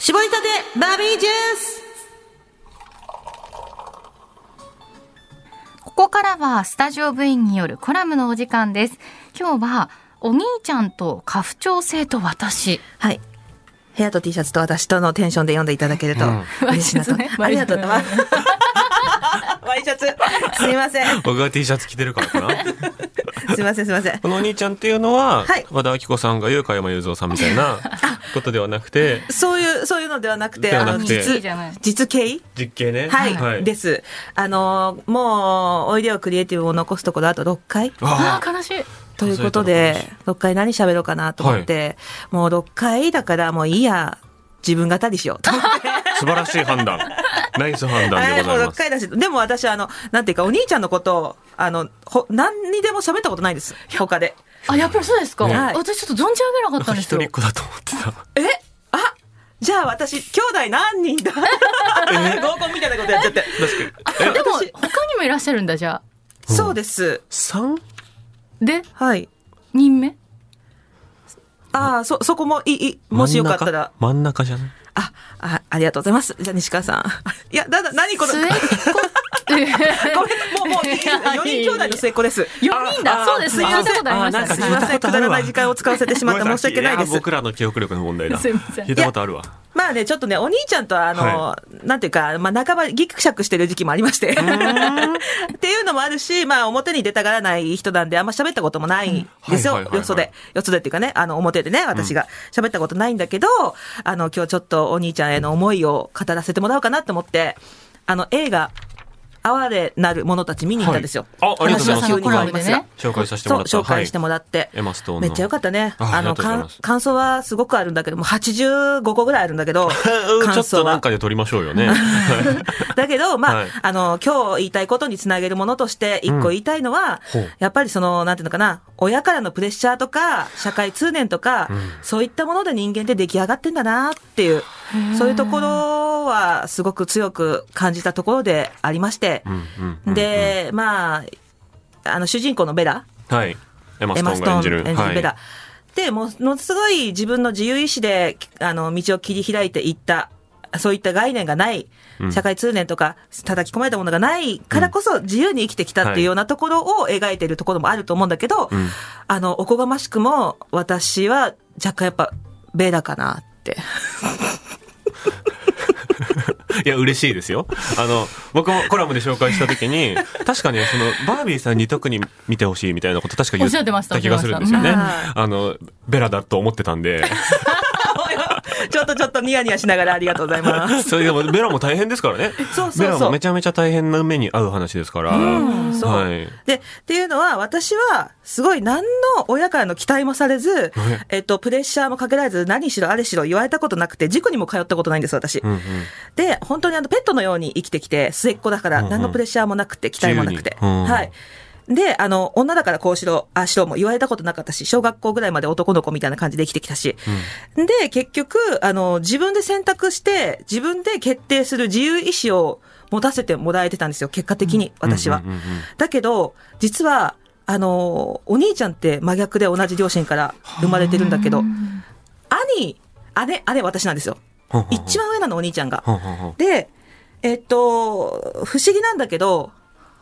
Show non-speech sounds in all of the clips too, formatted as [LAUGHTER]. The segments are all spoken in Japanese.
絞りたてバービージュースここからはスタジオ部員によるコラムのお時間です。今日は、お兄ちゃんと家父長制と私。はい。部屋と T シャツと私とのテンションで読んでいただけるとうん嬉しいなと。ワイシャツねありがとう [LAUGHS] ございます。ワイシャツ。すみません。僕が T シャツ着てるからかな。[LAUGHS] すみません、すみません。このお兄ちゃんっていうのは、はい和田アキ子さんが言う加山雄三さんみたいなことではなくて、そういう、そういうのではなくて、あの、実じゃない、実刑実刑ね。はい、です。あの、もう、おいでよクリエイティブを残すところあと6回あああ、悲しい。ということで、6回何喋ろうかなと思って、もう6回だからもういいや、自分語りしようと思って。あ、素晴らしい判断。ナイス判断はい、もう6でございます。回だし、でも私、あの、なんていうか、お兄ちゃんのことを、あの、ほ、何にでも喋ったことないです。他で。あ、やっぱりそうですか、ね私ちょっと存じ上げなかなんかったんですよ一人っ。子だと思ってた。え？あ？じゃあ私、兄弟何人だ？合コンみたいなことやっちゃって。確かに。でも、私他にもいらっしゃるんだ、じゃあ。そうです。三？で、はい。人目？ああ、そ、そこもいい、いもしよかったら。真ん中？真ん中じゃない？あ、あ、ありがとうございます。じゃあ西川さん。[LAUGHS] いや、だだ、何この、[LAUGHS] ごめん、もう、もう、4人兄弟の末っ子です。[LAUGHS] 4人だ、そうです。すいません。すみません、くだらない時間を使わせてしまった申し訳ないですや。僕らの記憶力の問題だ。すいません聞いたことあるわ。まあね、ちょっとね、お兄ちゃんとは、あの、はなんていうか、まあ、半ばギクシャクしてる時期もありまして。ってのもあるし、まあ、表に出たがらない人なんで、あんま喋ったこともないんですよ。よそで。よそでっていうかね、あの、表でね、私が喋ったことないんだけど、あの、今日ちょっとお兄ちゃんへの思いを語らせてもらおうかなと思って、あの、映画、哀れなる者たち見に行ったんですよ。はいあありがとうございます急に変わります紹介させてもらった。紹介してもらって。エマストーンのめっちゃよかったね。あの、感想はすごくあるんだけども、85個ぐらいあるんだけど、ち [LAUGHS] ょ感想はっとなん。かで撮りましょうよね。[LAUGHS] だけど、まあ、はいあの、今日言いたいことにつなげるものとして、一個言いたいのは、ほうやっぱりその、なんていうのかな、親からのプレッシャーとか、社会通念とか、んそういったもので人間って出来上がってんだなっていう、そういうところは、すごく強く感じたところでありまして、で、まあ、あの、主人公のベラ、はい。エマストエマストーン演じる。ベラ。はい。で、ものすごい自分の自由意志で、あの、道を切り開いていった、そういった概念がないうん、社会通念とか叩き込まれたものがないからこそ自由に生きてきたっていうようなところを描いているところもあると思うんだけど、うん。あの、おこがましくも私は若干やっぱベラかなって。[LAUGHS] いや、嬉しいですよ。あの、僕もコラムで紹介したときに、確かにその、バービーさんに特に見てほしいみたいなこと確か言おった気がするんですよね。あの、ベラだと思ってたんで。ちょっとちょっとニヤニヤしながらありがとうございます。[LAUGHS] それでも、ベラも大変ですからね。そうそうそうベラもめちゃめちゃ大変な目に遭う話ですから。うんそうはい。で、っていうのは、私は、すごい何の親からの期待もされず、えっと、プレッシャーもかけられず、何しろあれしろ言われたことなくて、塾にも通ったことないんです、私。うんうん。で、本当にあの、ペットのように生きてきて、末っ子だから、何のプレッシャーもなくて、期待もなくて。うんはい。で、あの、女だからこうしろ、ああしろも言われたことなかったし、小学校ぐらいまで男の子みたいな感じで生きてきたし。で、結局、あの、自分で選択して、自分で決定する自由意志を持たせてもらえてたんですよ、結果的に、私は。うんうんうんうんだけど、実は、あの、お兄ちゃんって真逆で同じ両親から生まれてるんだけど、兄、姉、姉私なんですよ。一番上なの、お兄ちゃんが。で、えっと、不思議なんだけど、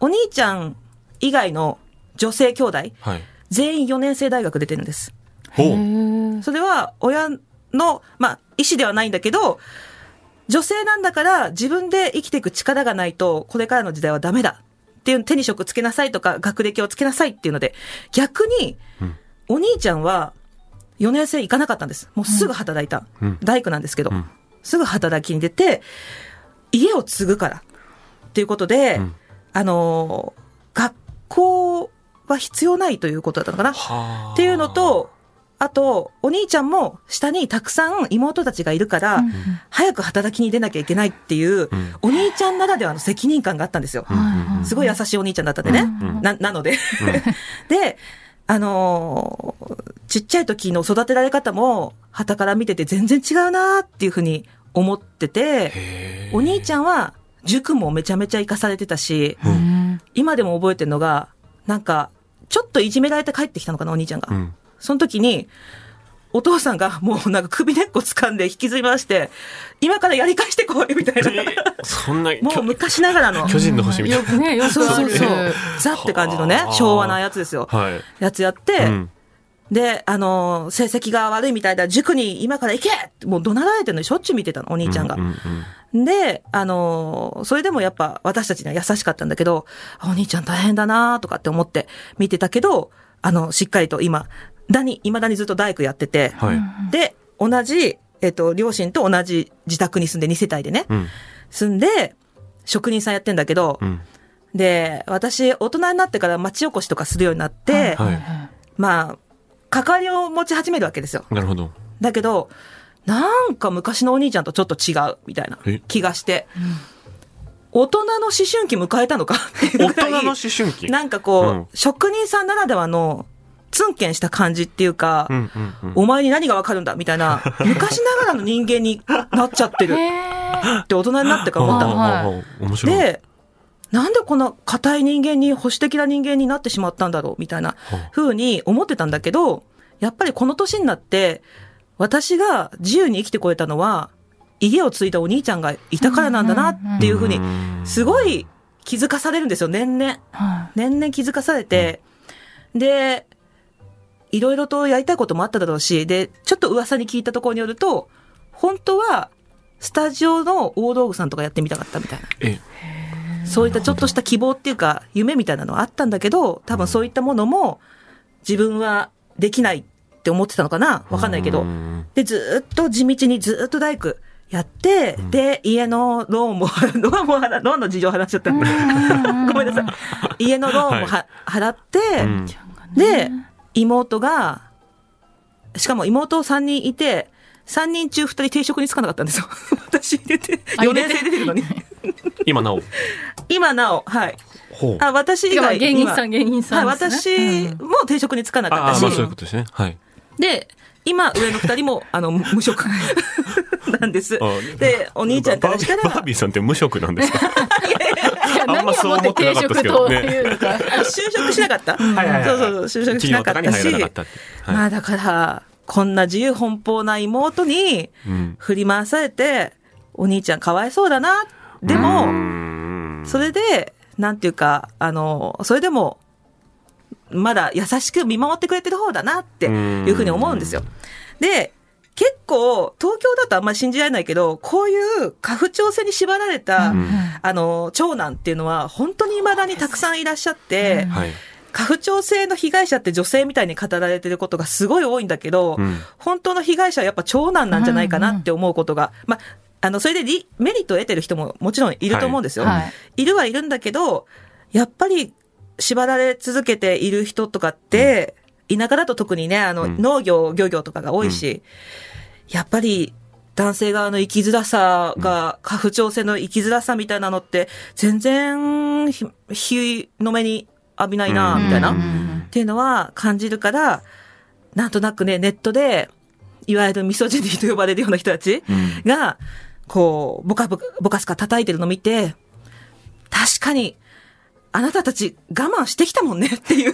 お兄ちゃん以外の女性兄弟、はい。全員4年生大学出てるんです。ほう。へそれは親の、まあ、意思ではないんだけど、女性なんだから自分で生きていく力がないと、これからの時代はダメだっていう手に職つけなさいとか、学歴をつけなさいっていうので、逆に、うんお兄ちゃんは4年生行かなかったんです。もうすぐ働いた。うん大工なんですけど、うんすぐ働きに出て、家を継ぐからっていうことで、うんあのー学校は必要ないということだったのかな。はあっていうの、と、あと、お兄ちゃんも下にたくさん妹たちがいるから、うん早く働きに出なきゃいけないっていう、うんお兄ちゃんならではの責任感があったんですよ。すごい優しいお兄ちゃんだったんでね。うんな、なので。[LAUGHS] で、あのーちっちゃい時の育てられ方も、旗から見てて全然違うなっていうふうに思ってて、お兄ちゃんは塾もめちゃめちゃ活かされてたし、うん今でも覚えてるのが、なんか、ちょっといじめられて帰ってきたのかな、お兄ちゃんが。うん。その時に、お父さんがもうなんか首根っこ掴んで引きずり回して、今からやり返してこいみたいな。そんな、[LAUGHS] もう昔ながらの。巨人の星みたいよくね、よくそうある。そうそう。ザって感じのねは、あ昭和なやつですよ。な。はい。やつやって、うんで、あのー成績が悪いみたいだ、塾に今から行けってもう怒鳴られてるのにしょっちゅう見てたの、お兄ちゃんが。うんうんうんで、あのーそれでもやっぱ私たちには優しかったんだけど、あお兄ちゃん大変だなとかって思って見てたけど、あの、しっかりと今、だに、未だにずっと大工やってて、はい。で、同じ、えっと、両親と同じ自宅に住んで2世帯でね、うん。住んで、職人さんやってんだけど、うん。で、私、大人になってから町おこしとかするようになって、はいまあ、関わりを持ち始めるわけですよ。なるほど。だけど、なんか昔のお兄ちゃんとちょっと違うみたいなえ？気がして、大人の思春期迎えたのか？っていう大ぐらい人の思春期？なんかこう、うん職人さんならではのツンケンした感じっていうか、うんうんうん。お前に何がわかるんだみたいな、[LAUGHS] 昔ながらの人間になっちゃってるって大人になってから思ったの。はい。で、なんでこんな硬い人間に、保守的な人間になってしまったんだろうみたいな風に思ってたんだけど、やっぱりこの年になって、私が自由に生きてこれたのは、家を継いだお兄ちゃんがいたからなんだなっていう風に、すごい気づかされるんですよ、年々。は年々気づかされて、で、いろいろとやりたいこともあっただろうし、で、ちょっと噂に聞いたところによると、本当は、スタジオの大道具さんとかやってみたかったみたいな。え、そういったちょっとした希望っていうか、夢みたいなのはあったんだけど、多分そういったものも、自分はできないって思ってたのかな？わかんないけどう。んで、ずーっと地道にずーっと大工やって、で、家のローンも、[LAUGHS] ローンも払、ローンの事情話しちゃった。[LAUGHS] ごめんなさい。家のローンもは、払って、うんで、妹が、しかも妹3人いて、3人中2人定職に就かなかったんですよ。[LAUGHS] 私入れて、あ4年生出てるのに。今なお。今なお、はい。ほう。あ、私以い。外芸人さん、芸人さはい、んですね。私も定職に就かなかああ、ったし、まあそういうことですね。はい。で、今、上の二人も、[LAUGHS] あの、無無職なんですあ。で、お兄ちゃんからしたら、バービーバービーさんって無職なんですか？いやあんまそう思ってなかったですけどね何をもって定職というのか。就職しなかった？はいはいはいそうそう、就職しなかったし。はいまあだから、こんな自由奔放な妹にうん振り回されて、お兄ちゃんかわいそうだな。でも、んそれで、なんていうか、あの、それでも、まだ優しく見守ってくれてる方だなっていうふうに思うんですよ。で、結構、東京だとあんまり信じられないけど、こういう家父長制に縛られた、うん。あの、長男っていうのは、本当に未だにたくさんいらっしゃって、はい。家父長制の被害者って女性みたいに語られてることがすごい多いんだけど、うん。本当の被害者はやっぱ長男なんじゃないかなって思うことが、まあ、あの、それでリメリットを得てる人ももちろんいると思うんですよ。はい。いるはいるんだけど、やっぱり縛られ続けている人とかって、田舎だと特にね、あの、うん。農業、漁業とかが多いし、やっぱり男性側の生きづらさが、家父長制の生きづらさみたいなのって、全然ひ、日の目に浴びないな、みたいな。うん。っていうのは感じるから、なんとなくね、ネットで、いわゆるミソジニーと呼ばれるような人たちうん。が、こう、ボカボカ、ボカスカ叩いてるのを見て、確かに、あなたたち我慢してきたもんね [LAUGHS] っていう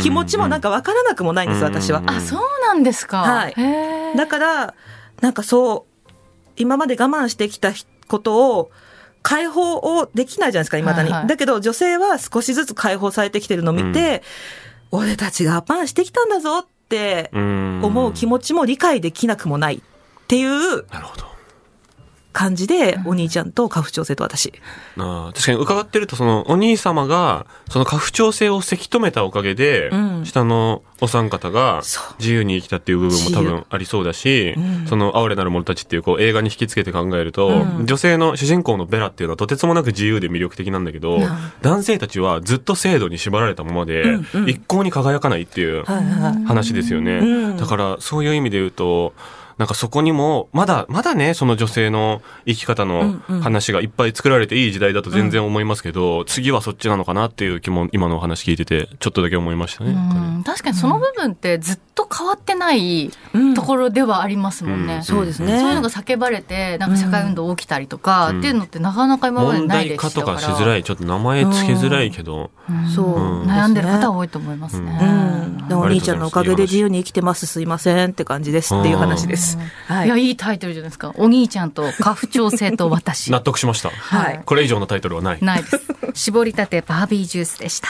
気持ちもなんかわからなくもないんです、うん私は。あ、そうなんですか。はいだから、なんかそう、今まで我慢してきたことを、解放をできないじゃないですか、未だに。はいはいだけど女性は少しずつ解放されてきてるのを見て、俺たちが我慢してきたんだぞって思思う気持ちも理解できなくもないっていうなるほど。感じで、お兄ちゃんと家父長制と私。ああ確かに伺ってると、その、お兄様が、その家父長制をせき止めたおかげで、うん。下のお三方が自由に生きたっていう部分も多分ありそうだし、うん。その、哀れなる者たちっていうこう映画に引き付けて考えると、うん。女性の主人公のベラっていうのはとてつもなく自由で魅力的なんだけど、うん。男性たちはずっと制度に縛られたままで、一向に輝かないっていう。話ですよね。うん。だから、そういう意味で言うと、なんかそこにも、まだ、まだね、その女性の生き方のうんうん。話がいっぱい作られていい時代だと全然思いますけど、次はそっちなのかなっていう気も、今のお話聞いてて、ちょっとだけ思いましたね。確かにその部分ってずっと変わってないうん。ところではありますもんね。うん。そうですね。そういうのが叫ばれて、なんか社会運動起きたりとか、うん。っていうのってなかなか今まで問ないで題化とかしづらい、ちょっと名前つけづらいけど、うん。そう。うん。悩んでる方は多いと思いますね。うん。でお兄ちゃんのおかげで自由に生きてます。すいませんって感じですっていう話です。はいや、いいタイトルじゃないですか。お兄ちゃんと家父長制と私。納得しました。はいこれ以上のタイトルはない。ないです。絞りたてバービージュースでした。